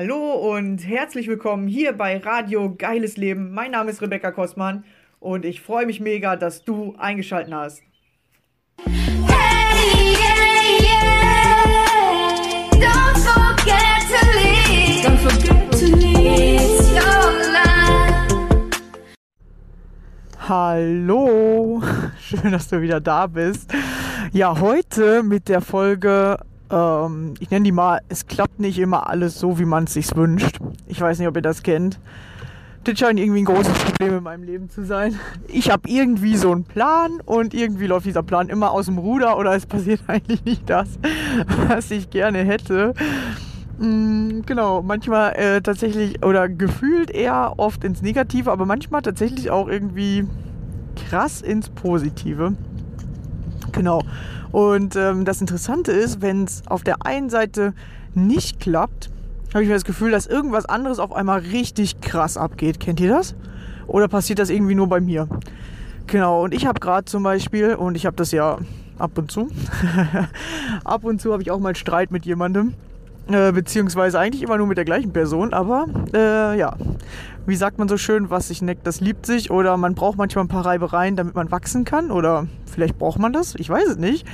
Hallo und herzlich willkommen hier bei Radio Geiles Leben. Mein Name ist Rebecca Kostmann und ich freue mich mega, dass du eingeschaltet hast. Hey, yeah, yeah. Don't forget to leave. Don't forget to leave. It's your life. Hallo, schön, dass du wieder da bist. Ja, heute mit der Folge, ähm, ich nenne die mal, es klappt nicht immer alles so, wie man es sich wünscht. Ich weiß nicht, ob ihr das kennt. Das scheint irgendwie ein großes Problem in meinem Leben zu sein. Ich habe irgendwie so einen Plan und irgendwie läuft dieser Plan immer aus dem Ruder oder es passiert eigentlich nicht das, was ich gerne hätte. Mm, Genau, manchmal äh, tatsächlich oder gefühlt eher oft ins Negative, aber manchmal tatsächlich auch irgendwie krass ins Positive. Genau. Und ähm, das Interessante ist, wenn es auf der einen Seite nicht klappt, habe ich mir das Gefühl, dass irgendwas anderes auf einmal richtig krass abgeht. Kennt ihr das? Oder passiert das irgendwie nur bei mir? Genau, und ich habe gerade zum Beispiel, und ich habe das ja ab und zu, ab und zu habe ich auch mal Streit mit jemandem, äh, beziehungsweise eigentlich immer nur mit der gleichen Person, aber äh, ja, wie sagt man so schön, was sich neckt, das liebt sich, oder man braucht manchmal ein paar Reibereien, damit man wachsen kann, oder vielleicht braucht man das, ich weiß es nicht.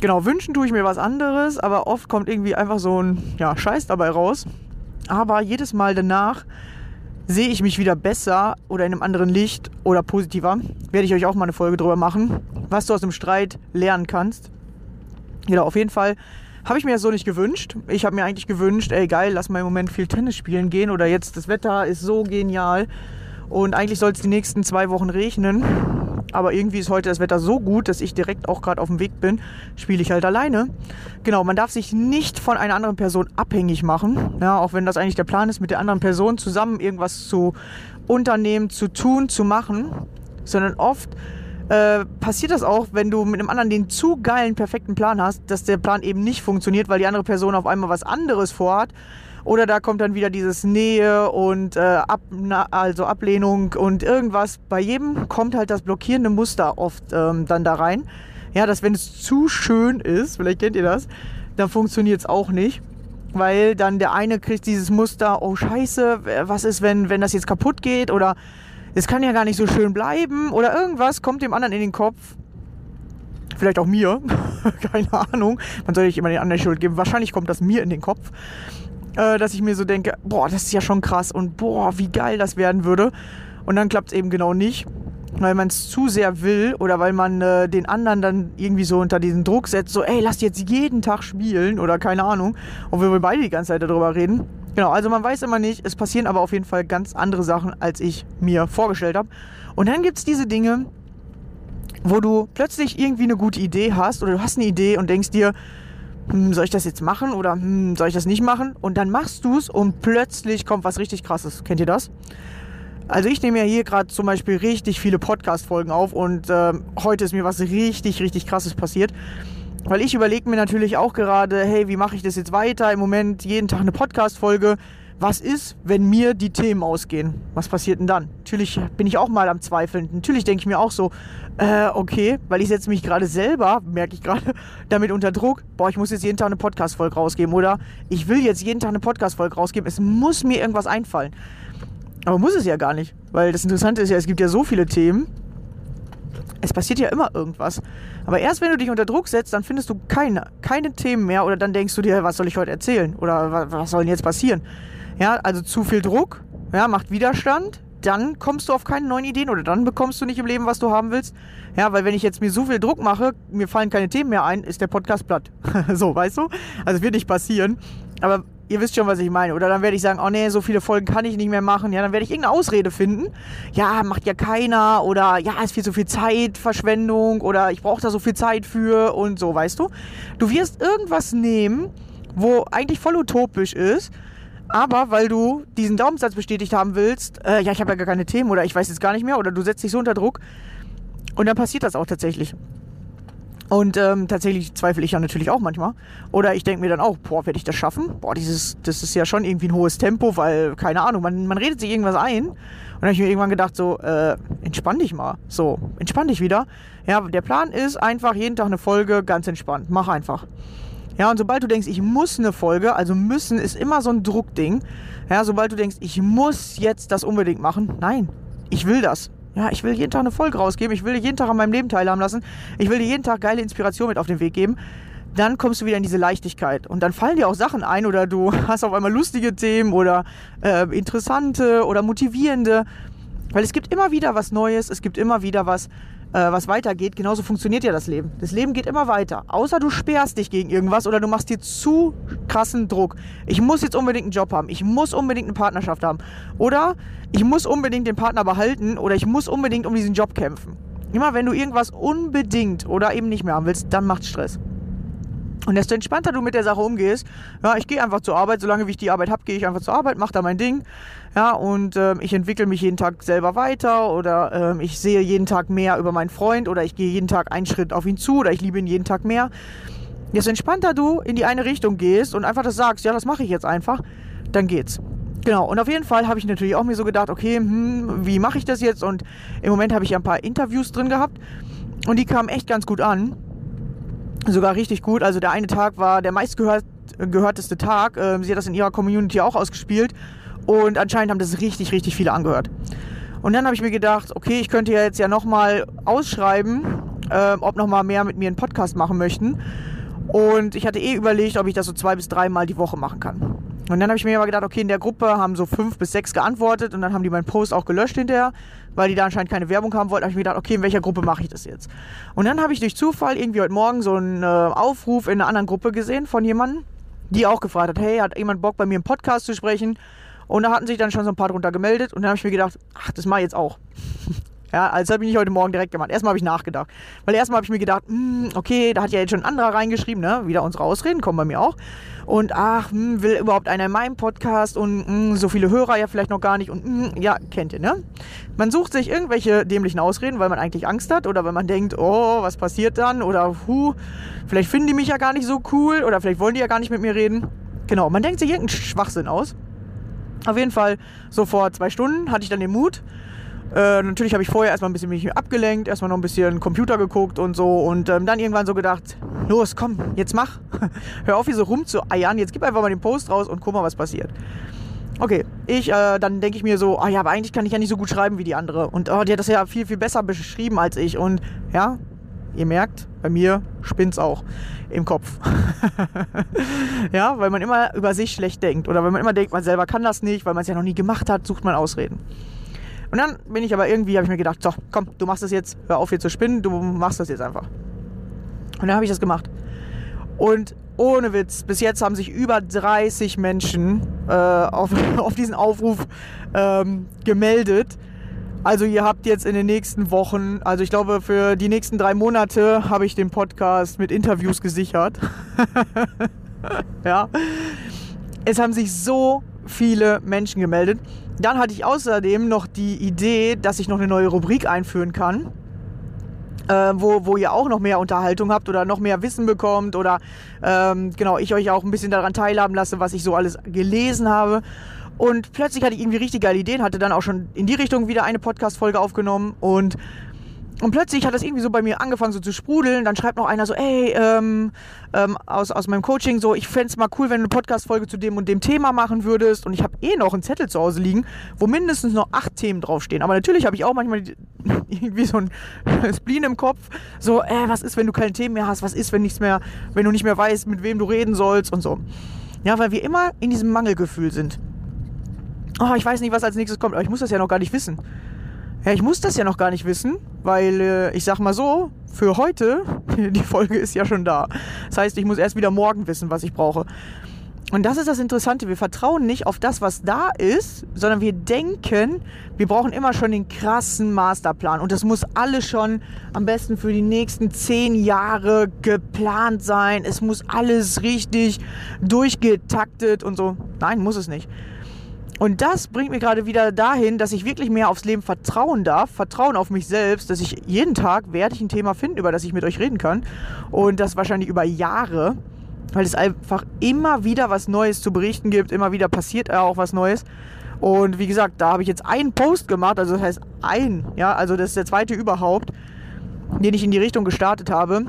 Genau, wünschen tue ich mir was anderes, aber oft kommt irgendwie einfach so ein ja, Scheiß dabei raus. Aber jedes Mal danach sehe ich mich wieder besser oder in einem anderen Licht oder positiver. Werde ich euch auch mal eine Folge drüber machen, was du aus dem Streit lernen kannst. Genau, auf jeden Fall habe ich mir so nicht gewünscht. Ich habe mir eigentlich gewünscht, ey geil, lass mal im Moment viel Tennis spielen gehen oder jetzt das Wetter ist so genial und eigentlich soll es die nächsten zwei Wochen regnen. Aber irgendwie ist heute das Wetter so gut, dass ich direkt auch gerade auf dem Weg bin, spiele ich halt alleine. Genau, man darf sich nicht von einer anderen Person abhängig machen. Ja, auch wenn das eigentlich der Plan ist, mit der anderen Person zusammen irgendwas zu unternehmen, zu tun, zu machen. Sondern oft äh, passiert das auch, wenn du mit einem anderen den zu geilen, perfekten Plan hast, dass der Plan eben nicht funktioniert, weil die andere Person auf einmal was anderes vorhat. Oder da kommt dann wieder dieses Nähe und äh, Ab, na, also Ablehnung und irgendwas. Bei jedem kommt halt das blockierende Muster oft ähm, dann da rein. Ja, dass wenn es zu schön ist, vielleicht kennt ihr das, dann funktioniert es auch nicht. Weil dann der eine kriegt dieses Muster, oh scheiße, was ist, wenn, wenn das jetzt kaputt geht? Oder es kann ja gar nicht so schön bleiben. Oder irgendwas kommt dem anderen in den Kopf. Vielleicht auch mir. Keine Ahnung. Man soll nicht immer den anderen Schuld geben. Wahrscheinlich kommt das mir in den Kopf äh, dass ich mir so denke, boah, das ist ja schon krass und boah, wie geil das werden würde. Und dann klappt es eben genau nicht, weil man es zu sehr will oder weil man äh, den anderen dann irgendwie so unter diesen Druck setzt, so, ey, lass jetzt jeden Tag spielen oder keine Ahnung. Und wir beide die ganze Zeit darüber reden. Genau, also man weiß immer nicht, es passieren aber auf jeden Fall ganz andere Sachen, als ich mir vorgestellt habe. Und dann gibt es diese Dinge, wo du plötzlich irgendwie eine gute Idee hast oder du hast eine Idee und denkst dir, hm, soll ich das jetzt machen oder hm, soll ich das nicht machen? Und dann machst du es und plötzlich kommt was richtig krasses. Kennt ihr das? Also ich nehme ja hier gerade zum Beispiel richtig viele Podcast-Folgen auf und äh, heute ist mir was richtig, richtig krasses passiert. Weil ich überlege mir natürlich auch gerade, hey, wie mache ich das jetzt weiter? Im Moment jeden Tag eine Podcast-Folge. Was ist, wenn mir die Themen ausgehen? Was passiert denn dann? Natürlich bin ich auch mal am Zweifeln. Natürlich denke ich mir auch so, äh, okay, weil ich setze mich gerade selber, merke ich gerade, damit unter Druck, boah, ich muss jetzt jeden Tag eine Podcast-Folge rausgeben oder ich will jetzt jeden Tag eine Podcast-Folge rausgeben. Es muss mir irgendwas einfallen. Aber muss es ja gar nicht, weil das Interessante ist ja, es gibt ja so viele Themen. Es passiert ja immer irgendwas. Aber erst wenn du dich unter Druck setzt, dann findest du keine, keine Themen mehr oder dann denkst du dir, was soll ich heute erzählen oder was, was soll denn jetzt passieren? Ja, also zu viel Druck, ja, macht Widerstand, dann kommst du auf keine neuen Ideen oder dann bekommst du nicht im Leben, was du haben willst. Ja, weil wenn ich jetzt mir so viel Druck mache, mir fallen keine Themen mehr ein, ist der Podcast platt. so, weißt du? Also wird nicht passieren. Aber ihr wisst schon, was ich meine. Oder dann werde ich sagen, oh nee, so viele Folgen kann ich nicht mehr machen. Ja, dann werde ich irgendeine Ausrede finden. Ja, macht ja keiner. Oder ja, ist viel zu viel Zeitverschwendung. Oder ich brauche da so viel Zeit für und so, weißt du? Du wirst irgendwas nehmen, wo eigentlich voll utopisch ist. Aber weil du diesen Glaubenssatz bestätigt haben willst, äh, ja, ich habe ja gar keine Themen oder ich weiß jetzt gar nicht mehr oder du setzt dich so unter Druck und dann passiert das auch tatsächlich. Und ähm, tatsächlich zweifle ich ja natürlich auch manchmal. Oder ich denke mir dann auch, boah, werde ich das schaffen? Boah, dieses, das ist ja schon irgendwie ein hohes Tempo, weil, keine Ahnung, man, man redet sich irgendwas ein. Und dann habe ich mir irgendwann gedacht, so, äh, entspann dich mal. So, entspann dich wieder. Ja, der Plan ist einfach jeden Tag eine Folge, ganz entspannt. Mach einfach. Ja, und sobald du denkst, ich muss eine Folge, also müssen ist immer so ein Druckding. Ja, sobald du denkst, ich muss jetzt das unbedingt machen, nein, ich will das. Ja, ich will jeden Tag eine Folge rausgeben, ich will jeden Tag an meinem Leben teilhaben lassen, ich will dir jeden Tag geile Inspiration mit auf den Weg geben. Dann kommst du wieder in diese Leichtigkeit und dann fallen dir auch Sachen ein oder du hast auf einmal lustige Themen oder äh, interessante oder motivierende. Weil es gibt immer wieder was Neues, es gibt immer wieder was, äh, was weitergeht. Genauso funktioniert ja das Leben. Das Leben geht immer weiter. Außer du sperrst dich gegen irgendwas oder du machst dir zu krassen Druck. Ich muss jetzt unbedingt einen Job haben. Ich muss unbedingt eine Partnerschaft haben. Oder ich muss unbedingt den Partner behalten oder ich muss unbedingt um diesen Job kämpfen. Immer wenn du irgendwas unbedingt oder eben nicht mehr haben willst, dann macht Stress. Und desto entspannter du mit der Sache umgehst, ja, ich gehe einfach zur Arbeit, solange wie ich die Arbeit habe, gehe ich einfach zur Arbeit, mache da mein Ding, ja, und äh, ich entwickle mich jeden Tag selber weiter oder äh, ich sehe jeden Tag mehr über meinen Freund oder ich gehe jeden Tag einen Schritt auf ihn zu oder ich liebe ihn jeden Tag mehr. Desto entspannter du in die eine Richtung gehst und einfach das sagst, ja, das mache ich jetzt einfach, dann geht's. Genau, und auf jeden Fall habe ich natürlich auch mir so gedacht, okay, hm, wie mache ich das jetzt? Und im Moment habe ich ja ein paar Interviews drin gehabt und die kamen echt ganz gut an sogar richtig gut. Also der eine Tag war der meistgehörteste Tag. Ähm, sie hat das in ihrer Community auch ausgespielt und anscheinend haben das richtig, richtig viele angehört. Und dann habe ich mir gedacht, okay, ich könnte ja jetzt ja nochmal ausschreiben, äh, ob nochmal mehr mit mir einen Podcast machen möchten. Und ich hatte eh überlegt, ob ich das so zwei bis dreimal die Woche machen kann. Und dann habe ich mir aber gedacht, okay, in der Gruppe haben so fünf bis sechs geantwortet und dann haben die meinen Post auch gelöscht hinterher, weil die da anscheinend keine Werbung haben wollten. Da habe ich mir gedacht, okay, in welcher Gruppe mache ich das jetzt? Und dann habe ich durch Zufall irgendwie heute Morgen so einen äh, Aufruf in einer anderen Gruppe gesehen von jemandem, die auch gefragt hat, hey, hat jemand Bock bei mir im Podcast zu sprechen? Und da hatten sich dann schon so ein paar drunter gemeldet und dann habe ich mir gedacht, ach, das mache ich jetzt auch. Ja, also habe ich nicht heute Morgen direkt gemacht. Erstmal habe ich nachgedacht. Weil erstmal habe ich mir gedacht, mh, hm, okay, da hat ja jetzt schon ein anderer reingeschrieben, ne? Wieder unsere Ausreden, kommen bei mir auch. Und ach, mh, hm, will überhaupt einer in meinem Podcast und mh, hm, so viele Hörer ja vielleicht noch gar nicht. Und ja, kennt ihr, ne? Man sucht sich irgendwelche dämlichen Ausreden, weil man eigentlich Angst hat oder weil man denkt, oh, was passiert dann? Oder hu, vielleicht finden die mich ja gar nicht so cool oder vielleicht wollen die ja gar nicht mit mir reden. Genau, man denkt sich irgendeinen Schwachsinn aus. Auf jeden Fall, so vor zwei Stunden hatte ich dann den Mut äh, natürlich habe ich vorher erstmal ein bisschen mich abgelenkt, erstmal noch ein bisschen Computer geguckt und so und ähm, dann irgendwann so gedacht, los, komm, jetzt mach. Hör auf, hier so rumzueiern, jetzt gib einfach mal den Post raus und guck mal, was passiert. Okay, ich, äh, dann denke ich mir so, ah ja, aber eigentlich kann ich ja nicht so gut schreiben wie die andere. Und oh, die hat das ja viel, viel besser beschrieben als ich. Und ja, ihr merkt, bei mir spinnt's auch im Kopf. ja, weil man immer über sich schlecht denkt. Oder weil man immer denkt, man selber kann das nicht, weil man es ja noch nie gemacht hat, sucht man Ausreden. Und dann bin ich aber irgendwie, habe ich mir gedacht, so, komm, du machst das jetzt, hör auf hier zu spinnen, du machst das jetzt einfach. Und dann habe ich das gemacht. Und ohne Witz, bis jetzt haben sich über 30 Menschen äh, auf, auf diesen Aufruf ähm, gemeldet. Also ihr habt jetzt in den nächsten Wochen, also ich glaube für die nächsten drei Monate habe ich den Podcast mit Interviews gesichert. ja. Es haben sich so viele Menschen gemeldet. Dann hatte ich außerdem noch die Idee, dass ich noch eine neue Rubrik einführen kann. Äh, wo, wo ihr auch noch mehr Unterhaltung habt oder noch mehr Wissen bekommt oder ähm, genau, ich euch auch ein bisschen daran teilhaben lasse, was ich so alles gelesen habe. Und plötzlich hatte ich irgendwie richtig geile Ideen, hatte dann auch schon in die Richtung wieder eine Podcast-Folge aufgenommen und und plötzlich hat das irgendwie so bei mir angefangen so zu sprudeln. Dann schreibt noch einer so, ey, ähm, ähm, aus, aus meinem Coaching so, ich fände es mal cool, wenn du eine Podcast-Folge zu dem und dem Thema machen würdest. Und ich habe eh noch einen Zettel zu Hause liegen, wo mindestens noch acht Themen draufstehen. Aber natürlich habe ich auch manchmal irgendwie so ein Spleen im Kopf. So, äh, was ist, wenn du keine Themen mehr hast? Was ist, wenn nichts mehr, wenn du nicht mehr weißt, mit wem du reden sollst und so. Ja, weil wir immer in diesem Mangelgefühl sind. Oh, ich weiß nicht, was als nächstes kommt, aber ich muss das ja noch gar nicht wissen. Ja, ich muss das ja noch gar nicht wissen, weil äh, ich sag mal so, für heute, die Folge ist ja schon da. Das heißt, ich muss erst wieder morgen wissen, was ich brauche. Und das ist das Interessante. Wir vertrauen nicht auf das, was da ist, sondern wir denken, wir brauchen immer schon den krassen Masterplan. Und das muss alles schon am besten für die nächsten zehn Jahre geplant sein. Es muss alles richtig durchgetaktet und so. Nein, muss es nicht. Und das bringt mir gerade wieder dahin, dass ich wirklich mehr aufs Leben vertrauen darf, vertrauen auf mich selbst, dass ich jeden Tag werde ich ein Thema finden, über das ich mit euch reden kann. Und das wahrscheinlich über Jahre, weil es einfach immer wieder was Neues zu berichten gibt, immer wieder passiert auch was Neues. Und wie gesagt, da habe ich jetzt einen Post gemacht, also das heißt ein, ja, also das ist der zweite überhaupt, den ich in die Richtung gestartet habe.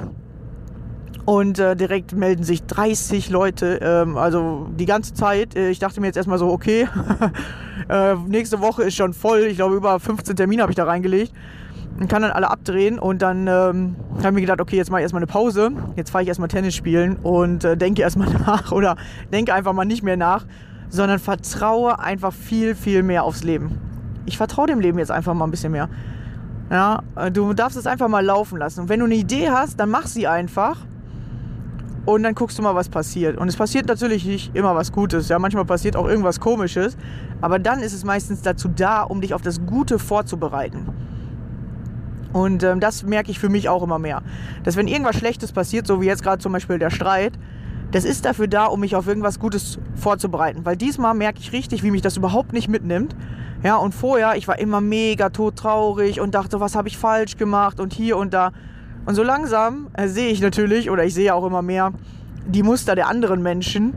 Und äh, direkt melden sich 30 Leute, ähm, also die ganze Zeit. Äh, ich dachte mir jetzt erstmal so, okay, äh, nächste Woche ist schon voll. Ich glaube, über 15 Termine habe ich da reingelegt. Und kann dann alle abdrehen und dann ähm, habe ich mir gedacht, okay, jetzt mache ich erstmal eine Pause. Jetzt fahre ich erstmal Tennis spielen und äh, denke erstmal nach oder denke einfach mal nicht mehr nach, sondern vertraue einfach viel, viel mehr aufs Leben. Ich vertraue dem Leben jetzt einfach mal ein bisschen mehr. Ja, äh, du darfst es einfach mal laufen lassen. Und wenn du eine Idee hast, dann mach sie einfach. Und dann guckst du mal, was passiert. Und es passiert natürlich nicht immer was Gutes. Ja, manchmal passiert auch irgendwas Komisches. Aber dann ist es meistens dazu da, um dich auf das Gute vorzubereiten. Und ähm, das merke ich für mich auch immer mehr. Dass wenn irgendwas Schlechtes passiert, so wie jetzt gerade zum Beispiel der Streit, das ist dafür da, um mich auf irgendwas Gutes vorzubereiten. Weil diesmal merke ich richtig, wie mich das überhaupt nicht mitnimmt. Ja, und vorher, ich war immer mega todtraurig und dachte, was habe ich falsch gemacht und hier und da. Und so langsam äh, sehe ich natürlich, oder ich sehe auch immer mehr, die Muster der anderen Menschen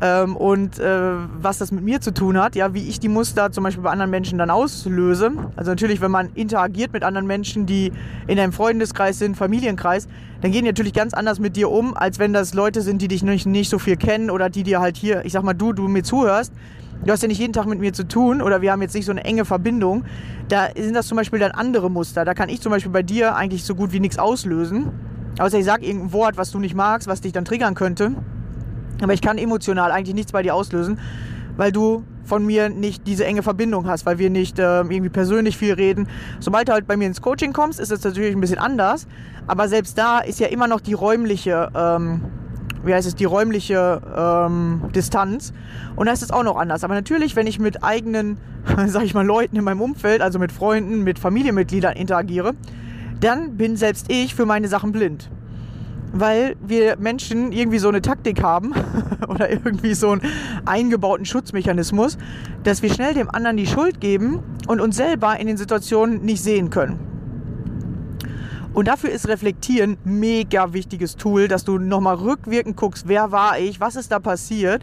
ähm, und äh, was das mit mir zu tun hat, ja, wie ich die Muster zum Beispiel bei anderen Menschen dann auslöse. Also natürlich, wenn man interagiert mit anderen Menschen, die in einem Freundeskreis sind, Familienkreis, dann gehen die natürlich ganz anders mit dir um, als wenn das Leute sind, die dich nicht, nicht so viel kennen oder die dir halt hier, ich sag mal, du, du mir zuhörst. Du hast ja nicht jeden Tag mit mir zu tun oder wir haben jetzt nicht so eine enge Verbindung. Da sind das zum Beispiel dann andere Muster. Da kann ich zum Beispiel bei dir eigentlich so gut wie nichts auslösen. Außer ich sage irgendein Wort, was du nicht magst, was dich dann triggern könnte. Aber ich kann emotional eigentlich nichts bei dir auslösen, weil du von mir nicht diese enge Verbindung hast, weil wir nicht äh, irgendwie persönlich viel reden. Sobald du halt bei mir ins Coaching kommst, ist es natürlich ein bisschen anders. Aber selbst da ist ja immer noch die räumliche, ähm, wie heißt es, die räumliche ähm, Distanz. Und da ist es auch noch anders. Aber natürlich, wenn ich mit eigenen, sag ich mal, Leuten in meinem Umfeld, also mit Freunden, mit Familienmitgliedern interagiere, dann bin selbst ich für meine Sachen blind weil wir Menschen irgendwie so eine Taktik haben oder irgendwie so einen eingebauten Schutzmechanismus, dass wir schnell dem anderen die Schuld geben und uns selber in den Situationen nicht sehen können. Und dafür ist Reflektieren mega wichtiges Tool, dass du nochmal rückwirkend guckst, wer war ich, was ist da passiert.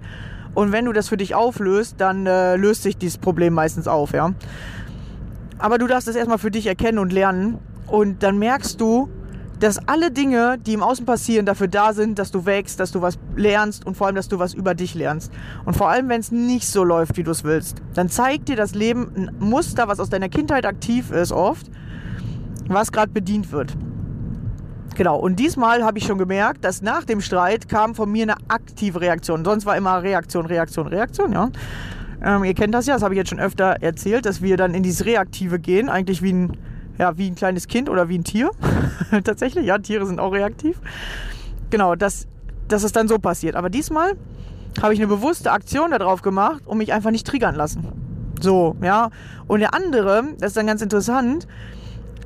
Und wenn du das für dich auflöst, dann äh, löst sich dieses Problem meistens auf, ja. Aber du darfst es erstmal für dich erkennen und lernen. Und dann merkst du, dass alle Dinge, die im Außen passieren, dafür da sind, dass du wächst, dass du was lernst und vor allem, dass du was über dich lernst. Und vor allem, wenn es nicht so läuft, wie du es willst, dann zeigt dir das Leben ein Muster, was aus deiner Kindheit aktiv ist, oft, was gerade bedient wird. Genau, und diesmal habe ich schon gemerkt, dass nach dem Streit kam von mir eine aktive Reaktion. Sonst war immer Reaktion, Reaktion, Reaktion, ja. Ähm, ihr kennt das ja, das habe ich jetzt schon öfter erzählt, dass wir dann in dieses Reaktive gehen, eigentlich wie ein ja, wie ein kleines Kind oder wie ein Tier. Tatsächlich, ja, Tiere sind auch reaktiv. Genau, dass, dass es dann so passiert. Aber diesmal habe ich eine bewusste Aktion darauf gemacht und mich einfach nicht triggern lassen. So, ja. Und der andere, das ist dann ganz interessant,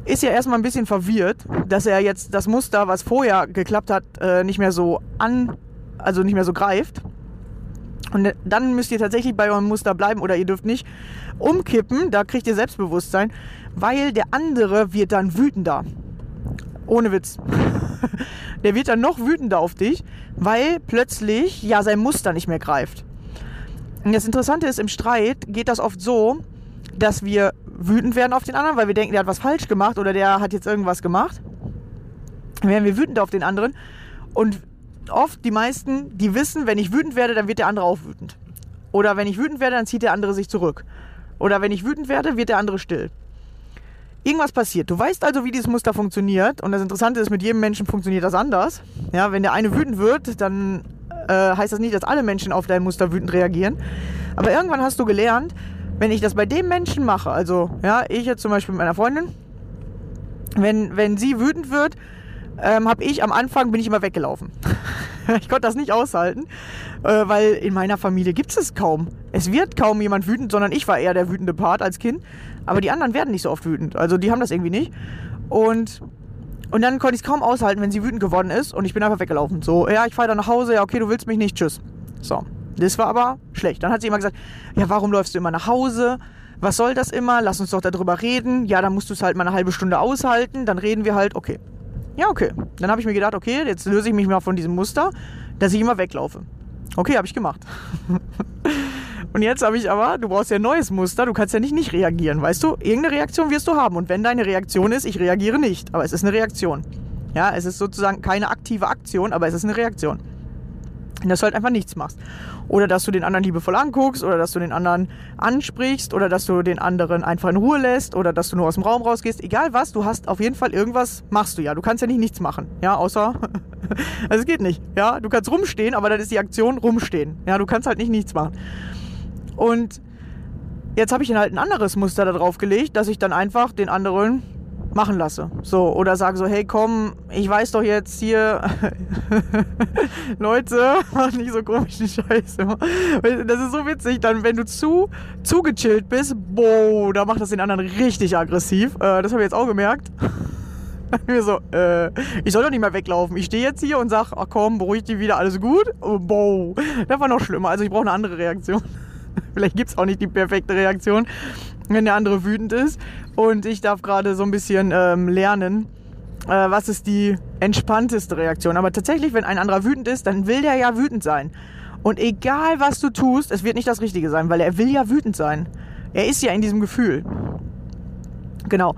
ist ja erstmal ein bisschen verwirrt, dass er jetzt das Muster, was vorher geklappt hat, äh, nicht mehr so an, also nicht mehr so greift. Und dann müsst ihr tatsächlich bei eurem Muster bleiben oder ihr dürft nicht umkippen, da kriegt ihr Selbstbewusstsein, weil der andere wird dann wütender. Ohne Witz. der wird dann noch wütender auf dich, weil plötzlich ja sein Muster nicht mehr greift. Und das Interessante ist, im Streit geht das oft so, dass wir wütend werden auf den anderen, weil wir denken, der hat was falsch gemacht oder der hat jetzt irgendwas gemacht. Dann werden wir wütend auf den anderen und oft die meisten, die wissen, wenn ich wütend werde, dann wird der andere auch wütend. Oder wenn ich wütend werde, dann zieht der andere sich zurück. Oder wenn ich wütend werde, wird der andere still. Irgendwas passiert. Du weißt also, wie dieses Muster funktioniert. Und das Interessante ist, mit jedem Menschen funktioniert das anders. Ja, wenn der eine wütend wird, dann äh, heißt das nicht, dass alle Menschen auf dein Muster wütend reagieren. Aber irgendwann hast du gelernt, wenn ich das bei dem Menschen mache, also ja, ich jetzt zum Beispiel mit meiner Freundin, wenn, wenn sie wütend wird, ähm, habe ich am Anfang bin ich immer weggelaufen. ich konnte das nicht aushalten, äh, weil in meiner Familie gibt es kaum. Es wird kaum jemand wütend, sondern ich war eher der wütende Part als Kind. Aber die anderen werden nicht so oft wütend. Also die haben das irgendwie nicht. Und, und dann konnte ich es kaum aushalten, wenn sie wütend geworden ist und ich bin einfach weggelaufen. So, ja, ich fahre dann nach Hause, ja, okay, du willst mich nicht, tschüss. So, das war aber schlecht. Dann hat sie immer gesagt, ja, warum läufst du immer nach Hause? Was soll das immer? Lass uns doch darüber reden. Ja, dann musst du es halt mal eine halbe Stunde aushalten. Dann reden wir halt, okay. Ja, okay. Dann habe ich mir gedacht, okay, jetzt löse ich mich mal von diesem Muster, dass ich immer weglaufe. Okay, habe ich gemacht. Und jetzt habe ich aber, du brauchst ja ein neues Muster, du kannst ja nicht nicht reagieren, weißt du? Irgendeine Reaktion wirst du haben. Und wenn deine Reaktion ist, ich reagiere nicht, aber es ist eine Reaktion. Ja, es ist sozusagen keine aktive Aktion, aber es ist eine Reaktion. Dass du halt einfach nichts machst. Oder dass du den anderen liebevoll anguckst, oder dass du den anderen ansprichst, oder dass du den anderen einfach in Ruhe lässt, oder dass du nur aus dem Raum rausgehst. Egal was, du hast auf jeden Fall irgendwas, machst du ja. Du kannst ja nicht nichts machen. Ja, außer. also es geht nicht. Ja, du kannst rumstehen, aber dann ist die Aktion rumstehen. Ja, du kannst halt nicht nichts machen. Und jetzt habe ich dann halt ein anderes Muster da drauf gelegt, dass ich dann einfach den anderen machen lasse. So, oder sage so, hey komm, ich weiß doch jetzt hier, Leute, mach nicht so komischen Scheiße. Das ist so witzig, dann wenn du zu, zu gechillt bist, boah, da macht das den anderen richtig aggressiv. Äh, das habe ich jetzt auch gemerkt. mir so, äh, ich soll doch nicht mehr weglaufen. Ich stehe jetzt hier und sage, ach komm, beruhig dich wieder, alles gut. Oh, boah, das war noch schlimmer. Also ich brauche eine andere Reaktion. Vielleicht gibt es auch nicht die perfekte Reaktion wenn der andere wütend ist. Und ich darf gerade so ein bisschen ähm, lernen, äh, was ist die entspannteste Reaktion. Aber tatsächlich, wenn ein anderer wütend ist, dann will der ja wütend sein. Und egal was du tust, es wird nicht das Richtige sein, weil er will ja wütend sein. Er ist ja in diesem Gefühl. Genau.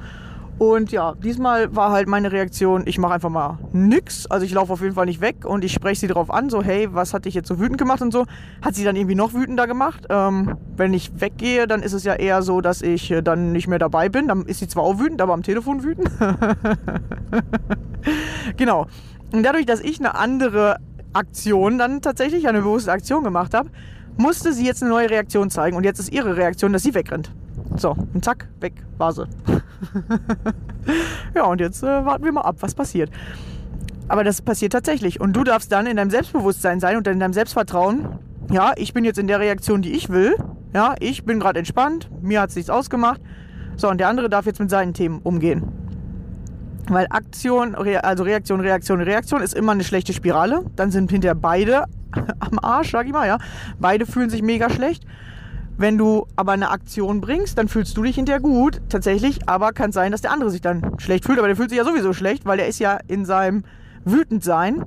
Und ja, diesmal war halt meine Reaktion, ich mache einfach mal nix. Also ich laufe auf jeden Fall nicht weg und ich spreche sie darauf an, so hey, was hat dich jetzt so wütend gemacht und so. Hat sie dann irgendwie noch wütender gemacht. Ähm, wenn ich weggehe, dann ist es ja eher so, dass ich äh, dann nicht mehr dabei bin. Dann ist sie zwar auch wütend, aber am Telefon wütend. genau. Und dadurch, dass ich eine andere Aktion dann tatsächlich eine bewusste Aktion gemacht habe, musste sie jetzt eine neue Reaktion zeigen. Und jetzt ist ihre Reaktion, dass sie wegrennt. So, und zack, weg war sie. ja, und jetzt äh, warten wir mal ab, was passiert. Aber das passiert tatsächlich. Und du darfst dann in deinem Selbstbewusstsein sein und in deinem Selbstvertrauen. Ja, ich bin jetzt in der Reaktion, die ich will. Ja, ich bin gerade entspannt. Mir hat es nichts ausgemacht. So, und der andere darf jetzt mit seinen Themen umgehen. Weil Aktion, also Reaktion, Reaktion, Reaktion ist immer eine schlechte Spirale. Dann sind hinterher beide am Arsch, sag ich mal, ja. Beide fühlen sich mega schlecht. Wenn du aber eine Aktion bringst, dann fühlst du dich hinterher gut, tatsächlich, aber kann sein, dass der andere sich dann schlecht fühlt, aber der fühlt sich ja sowieso schlecht, weil der ist ja in seinem Wütendsein.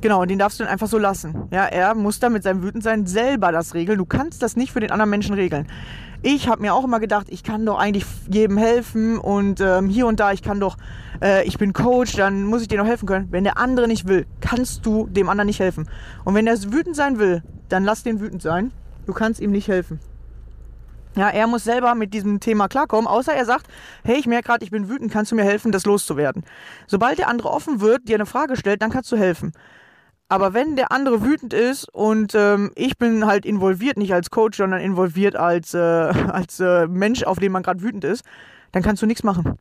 Genau, und den darfst du dann einfach so lassen. Ja, er muss dann mit seinem Wütendsein selber das regeln. Du kannst das nicht für den anderen Menschen regeln. Ich habe mir auch immer gedacht, ich kann doch eigentlich jedem helfen und ähm, hier und da, ich kann doch, äh, ich bin Coach, dann muss ich dir noch helfen können. Wenn der andere nicht will, kannst du dem anderen nicht helfen. Und wenn er wütend sein will, dann lass den wütend sein. Du kannst ihm nicht helfen. Ja, er muss selber mit diesem Thema klarkommen, außer er sagt, hey, ich merke gerade, ich bin wütend, kannst du mir helfen, das loszuwerden? Sobald der andere offen wird, dir eine Frage stellt, dann kannst du helfen. Aber wenn der andere wütend ist und ähm, ich bin halt involviert, nicht als Coach, sondern involviert als, äh, als äh, Mensch, auf den man gerade wütend ist, dann kannst du nichts machen.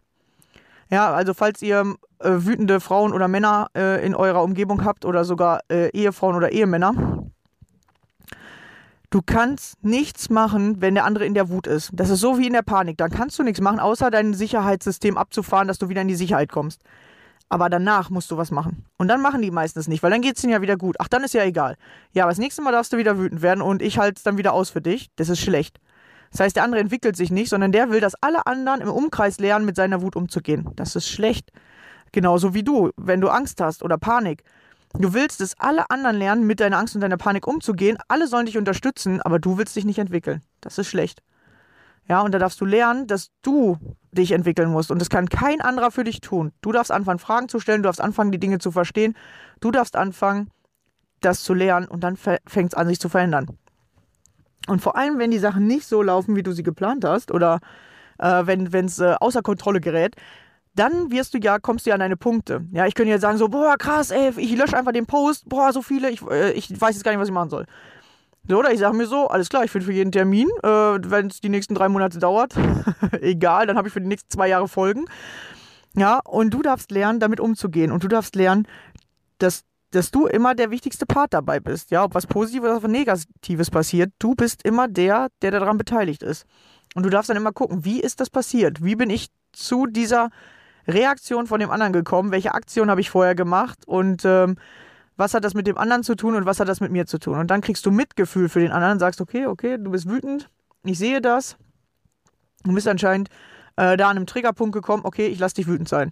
Ja, also falls ihr äh, wütende Frauen oder Männer äh, in eurer Umgebung habt oder sogar äh, Ehefrauen oder Ehemänner, Du kannst nichts machen, wenn der andere in der Wut ist. Das ist so wie in der Panik. Dann kannst du nichts machen, außer dein Sicherheitssystem abzufahren, dass du wieder in die Sicherheit kommst. Aber danach musst du was machen. Und dann machen die meistens nicht, weil dann geht es ihnen ja wieder gut. Ach, dann ist ja egal. Ja, aber das nächste Mal darfst du wieder wütend werden und ich halte es dann wieder aus für dich. Das ist schlecht. Das heißt, der andere entwickelt sich nicht, sondern der will, dass alle anderen im Umkreis lernen, mit seiner Wut umzugehen. Das ist schlecht. Genauso wie du, wenn du Angst hast oder Panik. Du willst, dass alle anderen lernen, mit deiner Angst und deiner Panik umzugehen. Alle sollen dich unterstützen, aber du willst dich nicht entwickeln. Das ist schlecht. Ja, und da darfst du lernen, dass du dich entwickeln musst. Und das kann kein anderer für dich tun. Du darfst anfangen, Fragen zu stellen, du darfst anfangen, die Dinge zu verstehen. Du darfst anfangen, das zu lernen und dann fängt es an, sich zu verändern. Und vor allem, wenn die Sachen nicht so laufen, wie du sie geplant hast, oder äh, wenn es äh, außer Kontrolle gerät, dann wirst du ja, kommst du ja an deine Punkte. Ja, ich könnte ja sagen so, boah, krass, ey, ich lösche einfach den Post, boah, so viele, ich, äh, ich weiß jetzt gar nicht, was ich machen soll. So, oder ich sage mir so, alles klar, ich finde für jeden Termin, äh, wenn es die nächsten drei Monate dauert, egal, dann habe ich für die nächsten zwei Jahre Folgen. Ja, und du darfst lernen, damit umzugehen. Und du darfst lernen, dass, dass du immer der wichtigste Part dabei bist. Ja, ob was Positives oder was Negatives passiert, du bist immer der, der daran beteiligt ist. Und du darfst dann immer gucken, wie ist das passiert? Wie bin ich zu dieser Reaktion von dem anderen gekommen? Welche Aktion habe ich vorher gemacht? Und ähm, was hat das mit dem anderen zu tun und was hat das mit mir zu tun? Und dann kriegst du Mitgefühl für den anderen und sagst, okay, okay, du bist wütend, ich sehe das. Du bist anscheinend äh, da an einem Triggerpunkt gekommen, okay, ich lass dich wütend sein.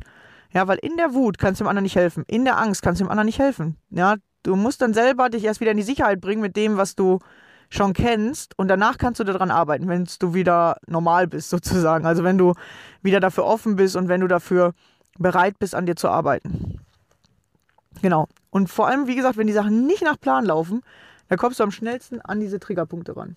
Ja, weil in der Wut kannst du dem anderen nicht helfen. In der Angst kannst du dem anderen nicht helfen. Ja, du musst dann selber dich erst wieder in die Sicherheit bringen mit dem, was du schon kennst und danach kannst du daran arbeiten, wenn du wieder normal bist sozusagen. Also wenn du wieder dafür offen bist und wenn du dafür bereit bist, an dir zu arbeiten. Genau. Und vor allem, wie gesagt, wenn die Sachen nicht nach Plan laufen, dann kommst du am schnellsten an diese Triggerpunkte ran.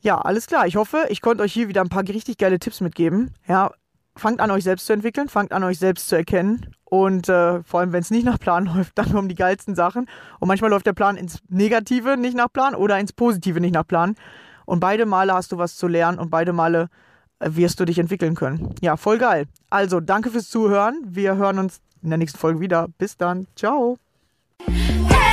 Ja, alles klar. Ich hoffe, ich konnte euch hier wieder ein paar richtig geile Tipps mitgeben. Ja, fangt an, euch selbst zu entwickeln, fangt an, euch selbst zu erkennen. Und äh, vor allem, wenn es nicht nach Plan läuft, dann um die geilsten Sachen. Und manchmal läuft der Plan ins Negative nicht nach Plan oder ins Positive nicht nach Plan. Und beide Male hast du was zu lernen und beide Male äh, wirst du dich entwickeln können. Ja, voll geil. Also, danke fürs Zuhören. Wir hören uns in der nächsten Folge wieder. Bis dann. Ciao. Hey!